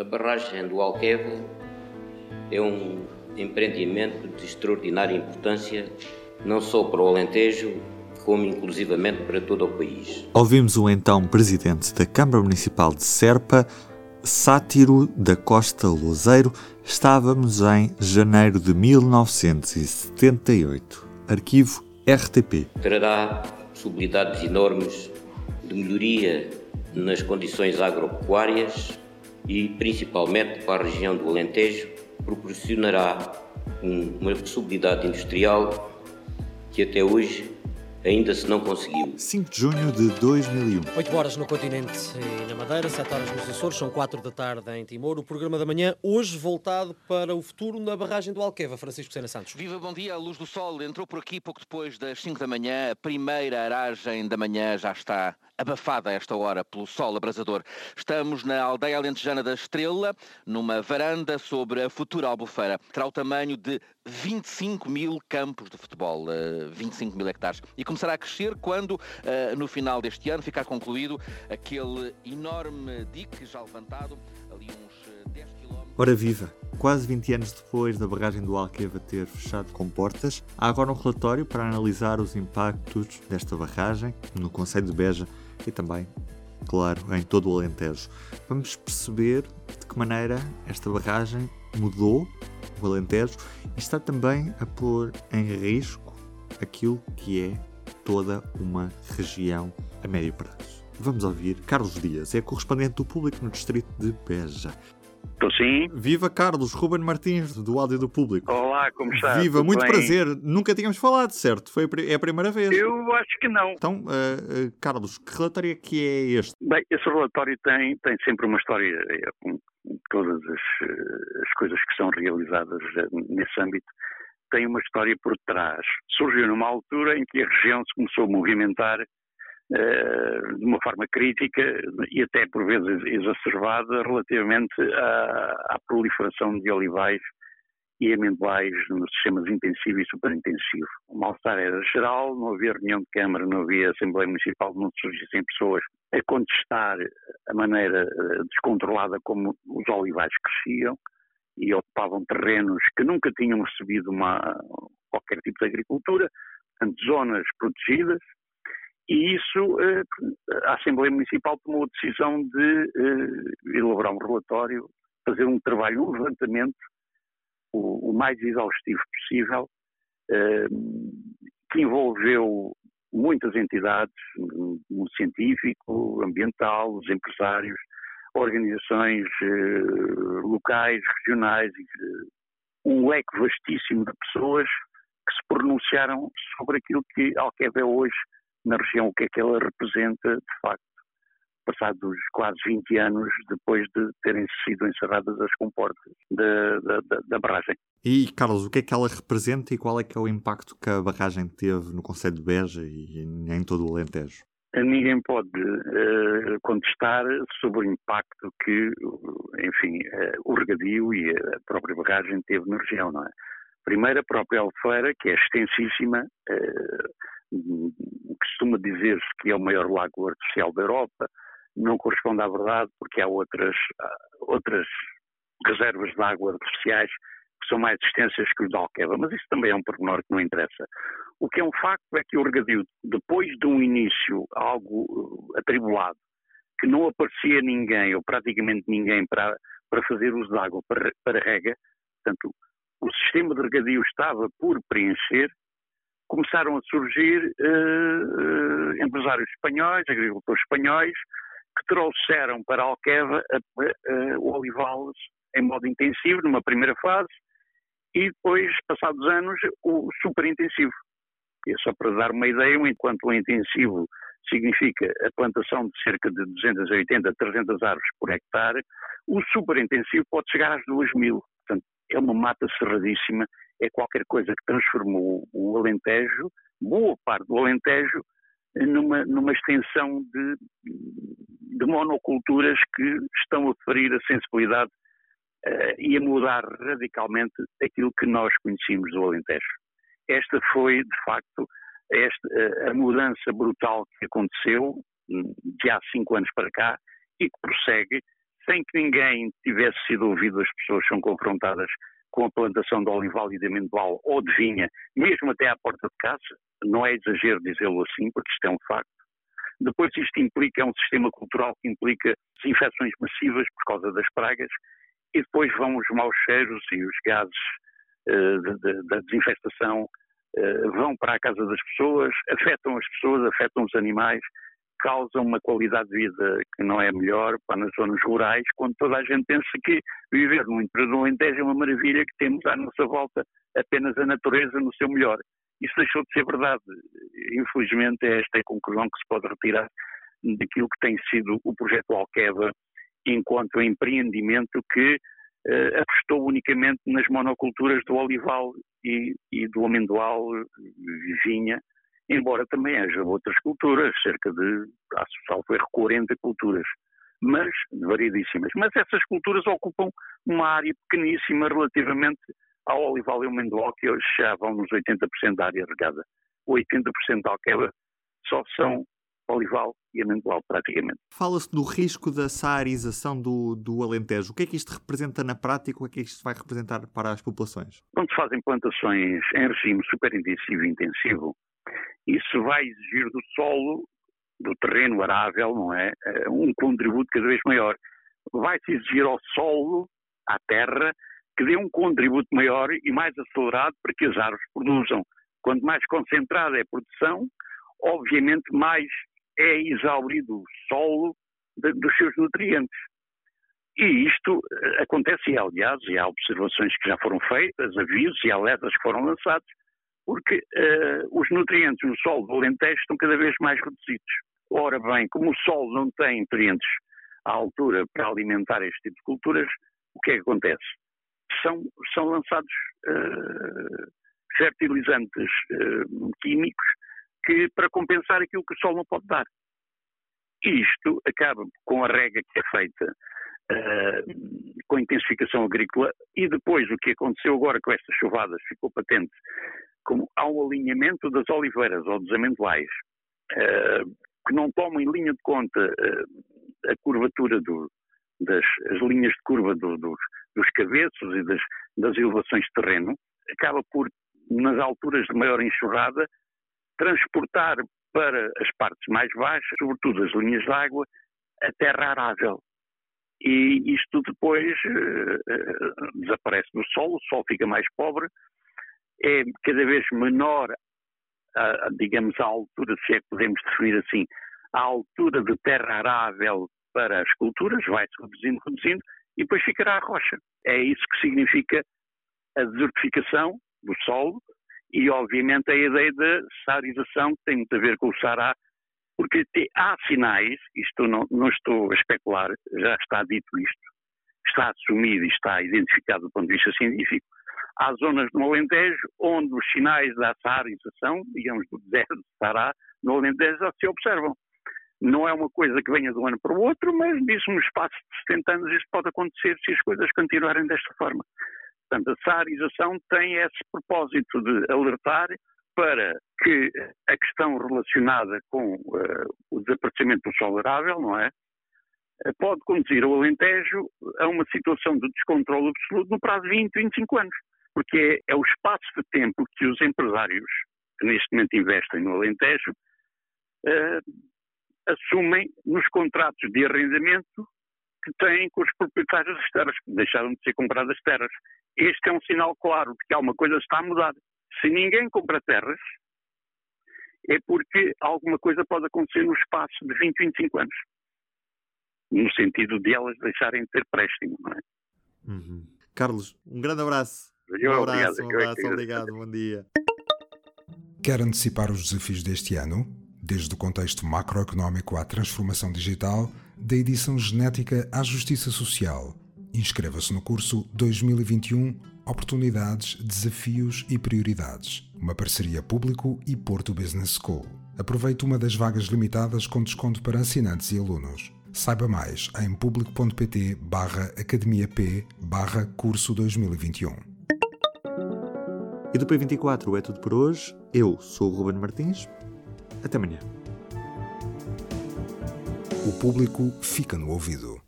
A barragem do Alqueva é um empreendimento de extraordinária importância, não só para o Alentejo, como inclusivamente para todo o país. Ouvimos o então presidente da Câmara Municipal de Serpa, Sátiro da Costa Lozeiro. Estávamos em janeiro de 1978. Arquivo RTP. Trará possibilidades enormes de melhoria nas condições agropecuárias e, principalmente para a região do Alentejo, proporcionará uma possibilidade industrial que até hoje ainda se não conseguiu. 5 de junho de 2001. 8 horas no continente e na Madeira, 7 horas nos Açores, são 4 da tarde em Timor. O programa da manhã, hoje voltado para o futuro na barragem do Alqueva. Francisco Sena Santos. Viva, bom dia. A luz do sol entrou por aqui pouco depois das 5 da manhã. A primeira aragem da manhã já está abafada a esta hora pelo sol abrasador. Estamos na aldeia alentejana da Estrela, numa varanda sobre a futura albufeira. Terá o tamanho de 25 mil campos de futebol, 25 eh, mil hectares. E começará a crescer quando, eh, no final deste ano, ficar concluído aquele enorme dique já levantado, ali uns 10 km. Ora viva! Quase 20 anos depois da barragem do Alqueva ter fechado com portas, há agora um relatório para analisar os impactos desta barragem no Conselho de Beja e também, claro, em todo o Alentejo. Vamos perceber de que maneira esta barragem mudou o Alentejo e está também a pôr em risco aquilo que é toda uma região a médio prazo. Vamos ouvir Carlos Dias, é correspondente do público no distrito de Beja. Estou sim. Viva Carlos, Ruben Martins, do Áudio do Público. Olá, como está? Viva, Tudo muito bem? prazer. Nunca tínhamos falado, certo? Foi a, é a primeira vez. Eu acho que não. Então, uh, uh, Carlos, que relatório é que é este? Bem, esse relatório tem, tem sempre uma história, é, com todas as, eh, as coisas que são realizadas nesse âmbito, tem uma história por trás. Surgiu numa altura em que a região se começou a movimentar de uma forma crítica e até por vezes exacerbada relativamente à, à proliferação de olivais e amendoais nos sistemas intensivo e superintensivo. O mal-estar era geral, não havia reunião de Câmara, não havia Assembleia Municipal, não surgissem pessoas a contestar a maneira eh, descontrolada como os olivais cresciam e ocupavam terrenos que nunca tinham recebido uma, qualquer tipo de agricultura, portanto, zonas protegidas, e isso, eh, a Assembleia Municipal tomou a decisão de eh, elaborar um relatório, fazer um trabalho, um levantamento o, mais exaustivo possível, eh, que envolveu muitas entidades, no mundo científico, ambiental, os empresários, organizações locais, regionais, um leque vastíssimo de pessoas que se pronunciaram sobre aquilo que Alqueva é hoje na região, o que é que ela representa de facto, passados quase 20 anos depois de terem sido encerradas as comportas da, da, da, barragem. E, Carlos, o que é que ela representa e qual é que é o impacto que a barragem teve no Conselho de Beja e em todo o Alentejo? Ninguém pode uh, contestar sobre o impacto que, enfim, uh, o regadio e a própria barragem teve na região, não é? Primeiro, a própria Albufeira, que é extensíssima, uh, costuma dizer-se que é o maior lago artificial da Europa, não corresponde à verdade porque há outras, outras reservas de água artificiais que são mais extensas que o de Alqueva, mas isso também é um pormenor que não interessa. O que é um facto é que o regadio, depois de um início algo atribulado, que não aparecia ninguém, ou praticamente ninguém, para, para fazer uso de água para, para rega, portanto, o sistema de regadio estava por preencher, começaram a surgir uh, uh, empresários espanhóis, agricultores espanhóis, que trouxeram para Alqueva uh, o olival em modo intensivo, numa primeira fase, e depois, passados anos, o superintensivo. E é só para dar uma ideia, enquanto o intensivo significa a plantação de cerca de 280 300 árvores por hectare, o superintensivo pode chegar às 2 mil. Portanto, é uma mata cerradíssima, é qualquer coisa que transformou o Alentejo, boa parte do Alentejo, numa, numa extensão de, de monoculturas que estão a ferir a sensibilidade uh, e a mudar radicalmente aquilo que nós conhecíamos do Alentejo. Esta foi, de facto, esta, a mudança brutal que aconteceu de há cinco anos para cá e que prossegue sem que ninguém tivesse sido ouvido, as pessoas são confrontadas com a plantação de olival e de amendoal ou de vinha, mesmo até à porta de casa. Não é exagero dizê-lo assim, porque isto é um facto. Depois isto implica, é um sistema cultural que implica desinfecções massivas por causa das pragas e depois vão os maus cheiros e os gases uh, de, de, da desinfestação uh, vão para a casa das pessoas, afetam as pessoas, afetam os animais, causam uma qualidade de vida que não é melhor para nas zonas rurais, quando toda a gente pensa que viver no interior do Alentejo é uma maravilha, que temos à nossa volta apenas a natureza no seu melhor. Isso deixou de ser verdade. Infelizmente, é esta a conclusão que se pode retirar daquilo que tem sido o projeto Alqueva enquanto empreendimento que uh, apostou unicamente nas monoculturas do olival e, e do amendoal, vinha, embora também haja outras culturas, cerca de, salvo erro, 40 culturas, mas variedíssimas. Mas essas culturas ocupam uma área pequeníssima relativamente ao olival e ao amendoal, que hoje já vão nos 80% da área regada. O 80% da alqueva só são olival e amendoal, praticamente. Fala-se do risco da saarização do, do Alentejo. O que é que isto representa na prática? O que é que isto vai representar para as populações? Quando se fazem plantações em regime superintensivo e intensivo, isso vai exigir do solo, do terreno arável, não é? Eh, um contributo cada vez maior. Vai-se exigir ao solo, à terra, que dê um contributo maior e mais acelerado para que as árvores produzam. Quanto mais concentrada é a produção, obviamente mais é exaurido o solo de, dos seus nutrientes. E isto eh, acontece, e aliás, e há observações que já foram feitas, avisos e alertas que foram lançados, porque uh, nutrientes no solo do Alentejo estão cada vez mais reduzidos. Ora bem, como o solo não tem nutrientes à altura para alimentar este tipo de culturas, o que é que acontece? são, são lançados uh, fertilizantes uh, químicos que, para compensar aquilo que o sol não pode dar. E isto acaba com a rega que é feita uh, com intensificação agrícola e depois o que aconteceu agora com estas chuvadas ficou patente, como há um alinhamento das oliveiras ou dos amendoais que não tomam em linha de conta a curvatura do, das linhas de curva do, dos, dos cabeços e das, das elevações de terreno, acaba por, nas alturas de maior enxurrada, transportar para as partes mais baixas, sobretudo as linhas de água, a terra arável. E isto depois uh, desaparece do solo, o solo fica mais pobre, é cada vez menor, a, digamos, a altura, se é que podemos definir assim, a altura de terra arável para as culturas, vai-se reduzindo, reduzindo, e depois ficará a rocha. É isso que significa a desertificação do solo e, obviamente, a ideia da saarização, que tem muito a ver com o Sará, porque há sinais, isto não, não estou a especular, já está dito isto, está assumido e está identificado do ponto de vista científico, há zonas no Alentejo onde os sinais da saarização, digamos do deserto de Sará, no Alentejo já se observam. Não é uma coisa que venha de um ano para o outro, mas nisso, no espaço de 70 anos, isso pode acontecer se as coisas continuarem desta forma. Portanto, a saarização tem esse propósito de alertar para que a questão relacionada com uh, o desaparecimento do sol arável, não é? Pode conduzir o Alentejo a uma situação de descontrole absoluto no prazo de 20, 25 anos. Porque é, o espaço de tempo que os empresários que neste momento investem no Alentejo uh, assumem nos contratos de arrendamento que têm com os proprietários das terras, que deixaram de ser compradas terras. Este é um sinal claro de que alguma coisa está a mudar. Se ninguém compra terras, é porque alguma coisa pode acontecer no espaço de 20, 25 anos. No sentido de elas deixarem de ter préstimo, não é? Uhum. Carlos, um grande abraço. Um obrigado, abraço, um abraço, obrigado, bom dia. Quer antecipar os desafios deste ano? desde o contexto macroeconómico à transformação digital, da edição genética à justiça social. Inscreva-se no curso 2021 Oportunidades, Desafios e Prioridades, uma parceria público e Porto Business School. Aproveite uma das vagas limitadas com desconto para assinantes e alunos. Saiba mais em público.pt barra academia P barra curso 2021. Do P24 é tudo por hoje. Eu sou o Ruben Martins. Até amanhã. O público fica no ouvido.